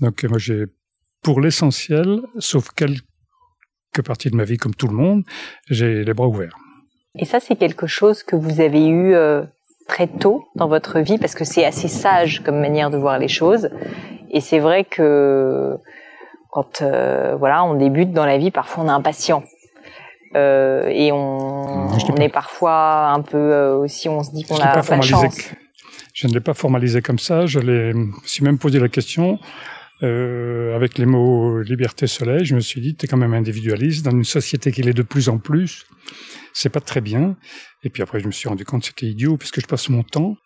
Donc moi, j'ai, pour l'essentiel, sauf quelques parties de ma vie comme tout le monde, j'ai les bras ouverts. Et ça, c'est quelque chose que vous avez eu euh, très tôt dans votre vie parce que c'est assez sage comme manière de voir les choses. Et c'est vrai que quand euh, voilà, on débute dans la vie, parfois on est impatient. Euh, et on, on est parfois un peu euh, aussi, on se dit qu'on a pas, de chance. Je ne l'ai pas formalisé comme ça. Je l'ai, suis même posé la question euh, avec les mots liberté, soleil. Je me suis dit, tu es quand même individualiste dans une société qui l'est de plus en plus c'est pas très bien. Et puis après, je me suis rendu compte que c'était idiot, puisque je passe mon temps,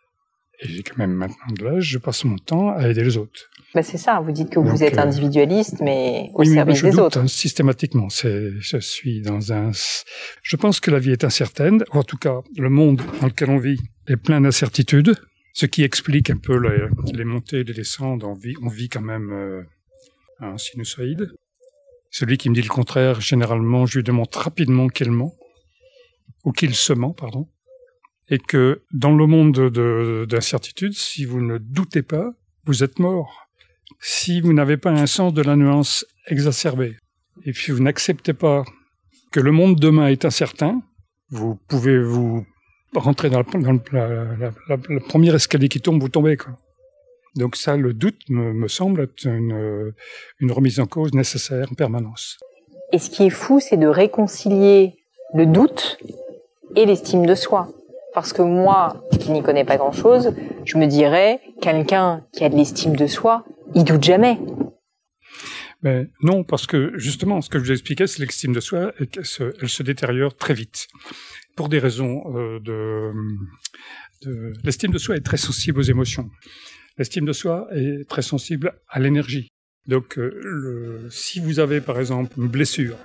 et j'ai quand même maintenant de l'âge, je passe mon temps à aider les autres. Bah c'est ça, vous dites que vous êtes euh, individualiste, mais au oui, service mais je des autres. Hein, systématiquement, je suis dans un, je pense que la vie est incertaine, ou en tout cas, le monde dans lequel on vit est plein d'incertitudes, ce qui explique un peu les, montées les descentes. On vit, on vit quand même euh, un sinusoïde. Celui qui me dit le contraire, généralement, je lui demande rapidement quel ment ou qu'il se ment, pardon, et que dans le monde d'incertitude, si vous ne doutez pas, vous êtes mort. Si vous n'avez pas un sens de la nuance exacerbé, et puis vous n'acceptez pas que le monde demain est incertain, vous pouvez vous rentrer dans, le premier escalier qui tombe, vous tombez. Quoi. Donc ça, le doute me, semble être une remise en cause nécessaire en permanence. Et ce qui est fou, c'est de réconcilier le doute et l'estime de soi. Parce que moi, qui n'y connais pas grand-chose, je me dirais, quelqu'un qui a de l'estime de soi, il doute jamais. Mais non, parce que justement, ce que je vous expliquais, c'est l'estime de soi, elle se, se détériore très vite. Pour des raisons euh, de. L'estime de soi est très sensible aux émotions. L'estime de soi est très sensible à l'énergie. Donc, euh, si vous avez par exemple une blessure,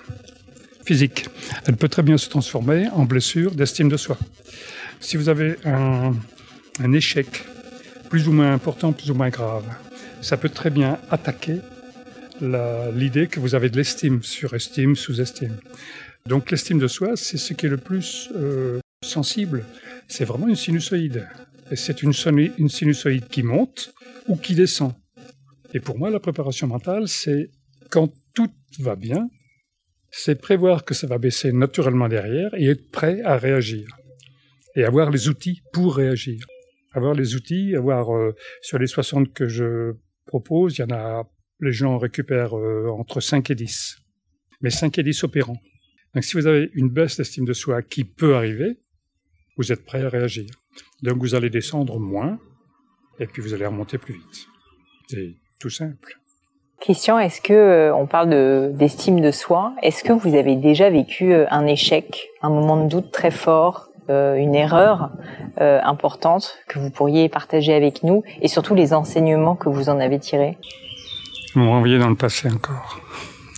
physique. Elle peut très bien se transformer en blessure d'estime de soi. Si vous avez un, échec plus ou moins important, plus ou moins grave, ça peut très bien attaquer l'idée que vous avez de l'estime, surestime, sous-estime. Donc l'estime de soi, c'est ce qui est le plus euh, sensible. C'est vraiment une sinusoïde. Et c'est une, une sinusoïde qui monte ou qui descend. Et pour moi, la préparation mentale, c'est quand tout va bien, c'est prévoir que ça va baisser naturellement derrière et être prêt à réagir. Et avoir les outils pour réagir. Avoir les outils, avoir euh, sur les 60 que je propose, il y en a, les gens récupèrent euh, entre 5 et 10. Mais 5 et 10 opérants. Donc si vous avez une baisse d'estime de soi qui peut arriver, vous êtes prêt à réagir. Donc vous allez descendre moins et puis vous allez remonter plus vite. C'est tout simple. Question, est-ce que euh, on parle de d'estime de soi Est-ce que vous avez déjà vécu euh, un échec, un moment de doute très fort, euh, une erreur importante que vous pourriez partager avec nous et surtout les enseignements que vous en avez tirés? Vous renvoyez dans le passé encore.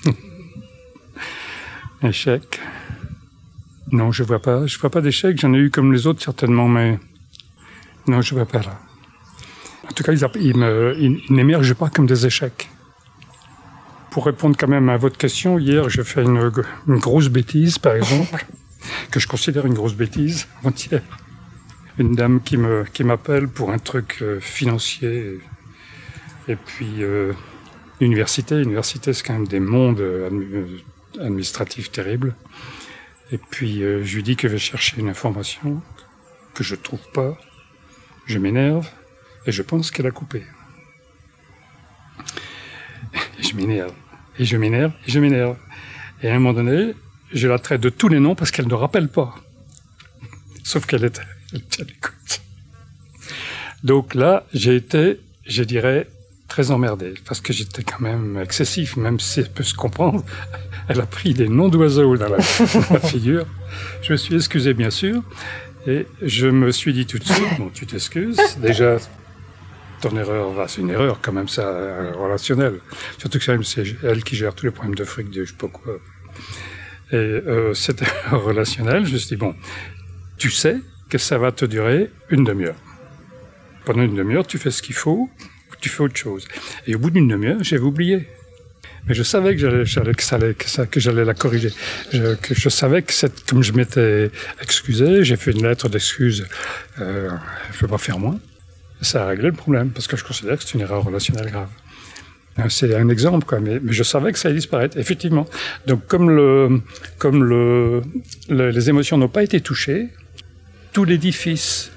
Échec. Non, je vois pas. Je vois pas d'échec. J'en ai eu comme les autres certainement, mais non, je vois pas là. En tout cas, ils n'émergent pas comme des échecs. Pour répondre quand même à votre question, hier j'ai fait une, grosse bêtise, par exemple, que je considère une grosse bêtise entière. Une dame qui me qui m'appelle pour un truc euh, financier et puis euh, université. Université, c'est quand même des mondes euh, administratifs terribles. Et puis je lui dis que je vais chercher une information que je trouve pas. Je m'énerve et je pense qu'elle a coupé. Et je m'énerve, et je m'énerve, et je m'énerve. Et à un moment donné, je la traite de tous les noms parce qu'elle ne rappelle pas. Sauf qu'elle était, à l'écoute. Donc là, j'ai été, je dirais, très emmerdé parce que j'étais quand même excessif, même si elle peut se comprendre. Elle a pris des noms d'oiseaux dans, dans la, figure. Je me suis excusé, bien sûr, et je me suis dit tout de suite, bon, tu t'excuses. Déjà, ton erreur va, c'est une erreur quand même, ça, euh, relationnel. Surtout que c'est elle qui gère tous les problèmes de fric, de je sais pas quoi. Et euh, cette erreur relationnelle, je me suis dit, bon, tu sais que ça va te durer une demi-heure. Pendant une demi-heure, tu fais ce qu'il faut, tu fais autre chose. Et au bout d'une demi-heure, j'avais oublié. Mais je savais que j'allais, que, ça allait, que, j'allais la corriger. Je, savais que cette, comme je m'étais excusé, j'ai fait une lettre d'excuse. Euh, je peux pas faire moins. Ça a réglé le problème parce que je considère que c'est une erreur relationnelle grave. Euh, c'est un exemple, quoi, mais, je savais que ça allait disparaître, effectivement. Donc, comme, le, comme le, le les émotions n'ont pas été touchées, tout l'édifice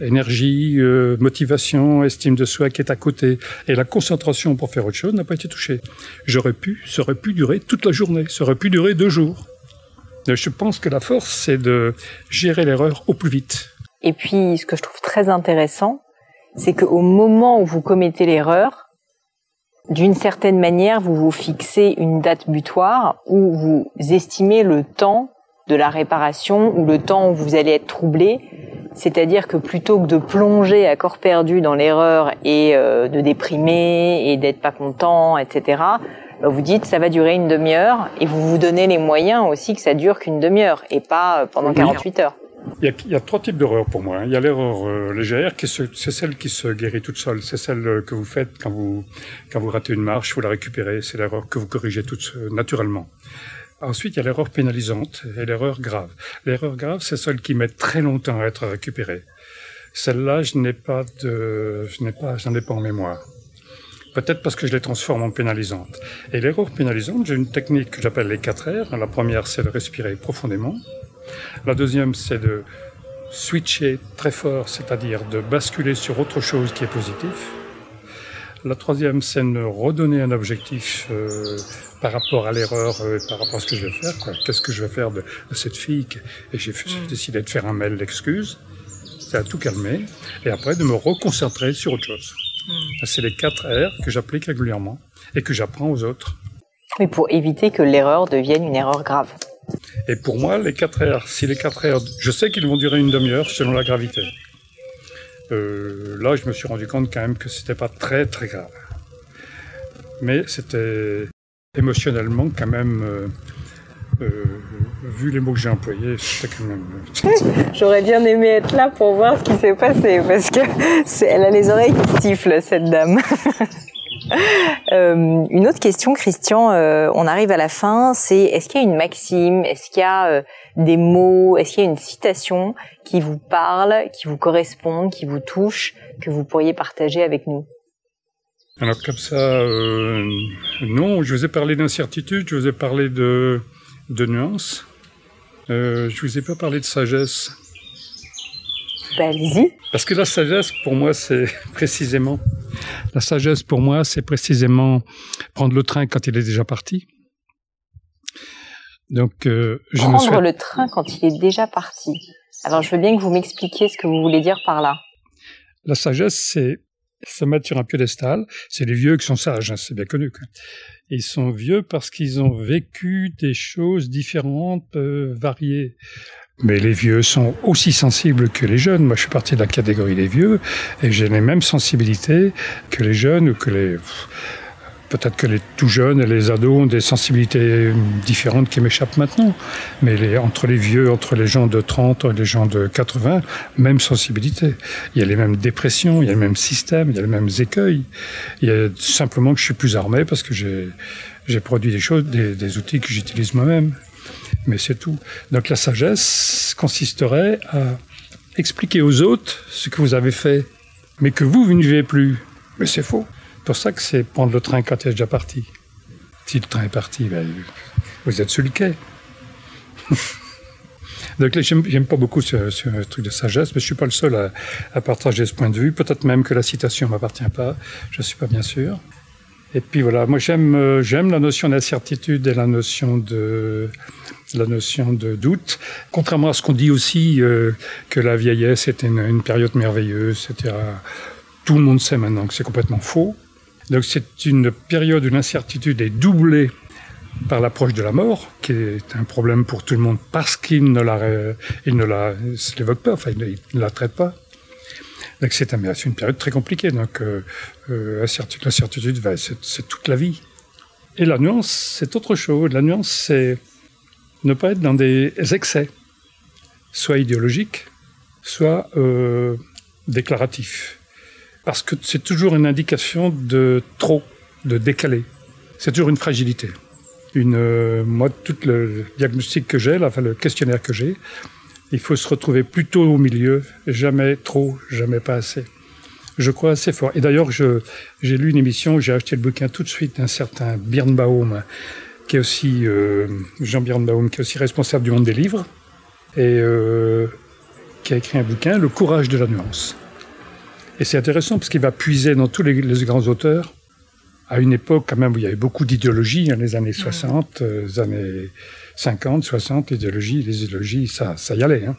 énergie, euh, motivation, estime de soi qui est à côté, et la concentration pour faire autre chose n'a pas été touchée. J'aurais pu, ça aurait pu durer toute la journée, ça aurait pu durer deux jours. Je pense que la force, c'est de gérer l'erreur au plus vite. Et puis, ce que je trouve très intéressant, c'est qu'au moment où vous commettez l'erreur, d'une certaine manière, vous vous fixez une date butoir où vous estimez le temps de la réparation ou le temps où vous allez être troublé c'est-à-dire que plutôt que de plonger à corps perdu dans l'erreur et euh, de déprimer et d'être pas content, etc., bah, vous dites ça va durer une demi-heure et vous vous donnez les moyens aussi que ça dure qu'une demi-heure et pas euh, pendant 48 heures. Il y, a, trois types d'erreurs pour moi. Hein. Il y a l'erreur euh, légère, qui c'est celle qui se guérit toute seule. C'est celle que vous faites quand vous quand vous ratez une marche, vous la récupérez. C'est l'erreur que vous corrigez toute naturellement. Ensuite, il y a l'erreur pénalisante et l'erreur grave. L'erreur grave, c'est celle qui met très longtemps à être récupérée. Celle-là, je n'ai pas de, je n'ai pas, j'en ai pas en mémoire. Peut-être parce que je les transforme en pénalisantes. Et l'erreur pénalisante, j'ai une technique que j'appelle les quatre R. La première, c'est de respirer profondément. La deuxième, c'est de switcher très fort, c'est-à-dire de basculer sur autre chose qui est positif. La troisième, c'est de redonner un objectif euh, par rapport à l'erreur, euh, par rapport à ce que je vais faire. Qu'est-ce que je vais faire de, cette fille Et j'ai mm. décidé de faire un mail d'excuses. Ça a tout calmé. Et après, de me reconcentrer sur autre chose. Mm. C'est les quatre R que j'applique régulièrement et que j'apprends aux autres. Mais pour éviter que l'erreur devienne une erreur grave. Et pour moi, les quatre R, si les quatre R, je sais qu'ils vont durer une demi-heure selon la gravité. Euh, là, je me suis rendu compte quand même que c'était pas très très grave. Mais c'était émotionnellement quand même, euh, euh, vu les mots que j'ai employés, c'était quand même. J'aurais bien aimé être là pour voir ce qui s'est passé parce que elle a les oreilles qui sifflent cette dame. Euh, une autre question, Christian, euh, on arrive à la fin, c'est est-ce qu'il y a une maxime, est-ce qu'il y a euh, des mots, est-ce qu'il y a une citation qui vous parle, qui vous correspond, qui vous touche, que vous pourriez partager avec nous? Alors comme ça, non, je vous ai parlé d'incertitude, je vous ai parlé de, de nuances, je vous ai pas parlé de sagesse. Ben, allez-y. Parce que la sagesse, pour moi, c'est précisément la sagesse pour moi, c'est précisément prendre le train quand il est déjà parti. Donc, euh, je prendre le train quand il est déjà parti. Alors, je veux bien que vous m'expliquiez ce que vous voulez dire par là. La sagesse, c'est se mettre sur un piédestal. C'est les vieux qui sont sages, hein, c'est bien connu. Ils sont vieux parce qu'ils ont vécu des choses différentes, euh, variées. Mais les vieux sont aussi sensibles que les jeunes. Moi, je suis parti de la catégorie des vieux et j'ai les mêmes sensibilités que les jeunes ou que les. Peut-être que les tout jeunes et les ados ont des sensibilités différentes qui m'échappent maintenant. Mais les, entre les vieux, entre les gens de 30 et les gens de 80, même sensibilité. Il y a les mêmes dépressions, il y a les mêmes systèmes, il y a les mêmes écueils. Il y a simplement que je suis plus armé parce que j'ai produit des choses, des, des outils que j'utilise moi-même mais c'est tout. Donc la sagesse consisterait à expliquer aux autres ce que vous avez fait, mais que vous, vous ne vivez plus. Mais c'est faux. C'est pour ça que c'est prendre le train quand il est déjà parti. Si le train est parti, ben, vous êtes sur le quai. Donc j'aime pas beaucoup ce, truc de sagesse, mais je suis pas le seul à, partager ce point de vue. Peut-être même que la citation m'appartient pas, je suis pas bien sûr. Et puis voilà, moi j'aime euh, j'aime la notion d'incertitude et la notion de la notion de doute. Contrairement à ce qu'on dit aussi euh, que la vieillesse était une, période merveilleuse, etc. Tout le monde sait maintenant que c'est complètement faux. Donc c'est une période où l'incertitude est doublée par l'approche de la mort, qui est un problème pour tout le monde parce qu'il ne la, il ne la, l'évoque pas, enfin il ne la traite pas. Donc c'est une période très compliquée. Donc euh, euh, l'incertitude, c'est toute la vie. Et la nuance, c'est autre chose. La nuance, c'est ne pas être dans des excès, soit idéologiques, soit euh, déclaratif. Parce que c'est toujours une indication de trop, de décalé. C'est toujours une fragilité. Une, euh, moi, tout le diagnostic que j'ai, enfin le questionnaire que j'ai, il faut se retrouver plutôt au milieu, jamais trop, jamais pas assez. Je crois assez fort. Et d'ailleurs, j'ai lu une émission, j'ai acheté le bouquin tout de suite d'un certain Birnbaum, qui est aussi euh, Jean Birnbaum, qui est aussi responsable du monde des livres, et euh, qui a écrit un bouquin, Le courage de la nuance. Et c'est intéressant parce qu'il va puiser dans tous les, grands auteurs à une époque quand même où il y avait beaucoup d'idéologies, hein, les années 60, euh, les années 50, 60, l'idéologie, les idéologies, ça, ça y allait. Hein.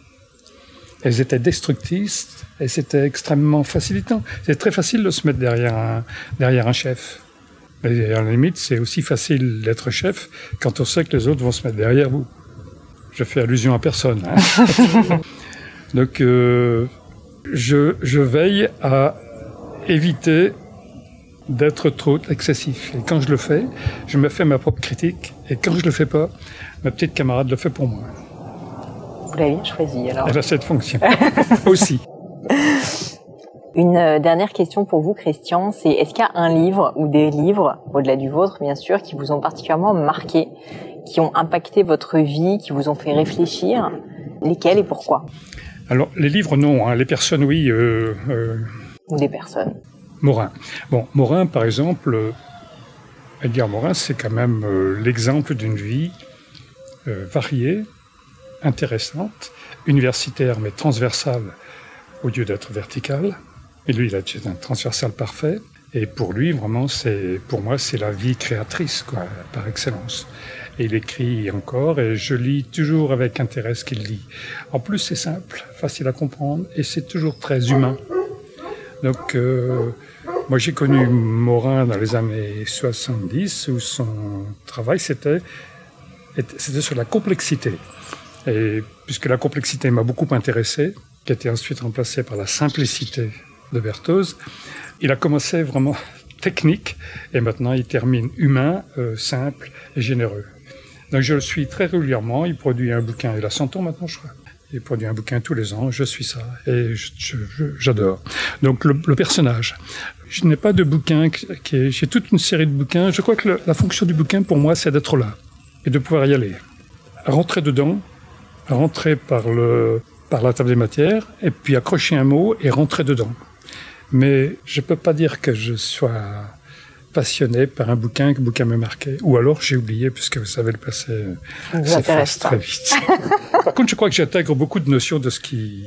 Elles étaient destructrices et c'était extrêmement facilitant. C'est très facile de se mettre derrière un, derrière un chef. Et à la limite, c'est aussi facile d'être chef quand on sait que les autres vont se mettre derrière vous. Je fais allusion à personne. Hein. Donc, euh, je, je veille à éviter d'être trop excessif. Et quand je le fais, je me fais ma propre critique. Et quand je le fais pas, ma petite camarade le fait pour moi. Vous l'avez choisi alors. Elle a cette fonction aussi. Une euh, dernière question pour vous, Christian, c'est est-ce qu'il y a un livre ou des livres, au-delà du vôtre bien sûr, qui vous ont particulièrement marqué, qui ont impacté votre vie, qui vous ont fait réfléchir? Lesquels et pourquoi? Alors, les livres, non. Hein. Les personnes, oui. Euh, euh... Ou les personnes Morin. Bon, Morin, par exemple, Edgar Morin, c'est quand même euh, l'exemple d'une vie variée, intéressante, universitaire mais transversale au lieu d'être verticale. Et lui, il a un transversal parfait. Et pour lui, vraiment, c'est, pour moi, c'est la vie créatrice, quoi, par excellence. Et il écrit encore, et je lis toujours avec intérêt ce qu'il dit. En plus, c'est simple, facile à comprendre, et c'est toujours très humain. Donc, euh, moi, j'ai connu Morin dans les années 70, où son travail, c'était, c'était sur la complexité. Et puisque la complexité m'a beaucoup intéressé, qui a été ensuite remplacée par la simplicité de Berthoz, il a commencé vraiment technique et maintenant il termine humain, euh, simple et généreux. Donc je le suis très régulièrement. Il produit un bouquin, il a 100 ans maintenant, je crois. Il produit un bouquin tous les ans. Je suis ça et j'adore. Donc le, personnage. Je n'ai pas de bouquin qui j'ai toute une série de bouquins. Je crois que la fonction du bouquin pour moi, c'est d'être là et de pouvoir y aller, rentrer dedans, rentrer par le par la table des matières et puis accrocher un mot et rentrer dedans. Mais je ne peux pas dire que je sois passionné par un bouquin, que le bouquin m'a marqué. Ou alors j'ai oublié, puisque vous savez, le passé s'efface très vite. par contre, je crois que j'intègre beaucoup de notions de ce qui,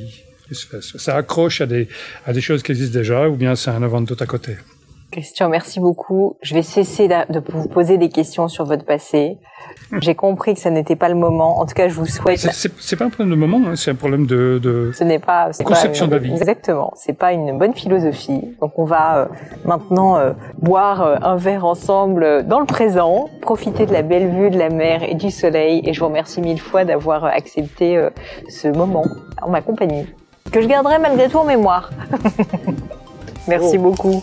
se fait. Ça accroche à des, à des choses qui existent déjà, ou bien c'est un avant de à côté. Christian, merci beaucoup. Je vais cesser de vous poser des questions sur votre passé. J'ai compris que ce n'était pas le moment. En tout cas, je vous souhaite. C'est pas un problème de moment, hein. c'est un problème de, de ce n'est pas conception de la vie. Exactement. C'est pas une bonne philosophie. Donc, on va euh, maintenant euh, boire euh, un verre ensemble dans le présent, profiter de la belle vue de la mer et du soleil. Et je vous remercie mille fois d'avoir accepté ce moment en ma compagnie, que je garderai malgré tout en mémoire. Merci oh. beaucoup.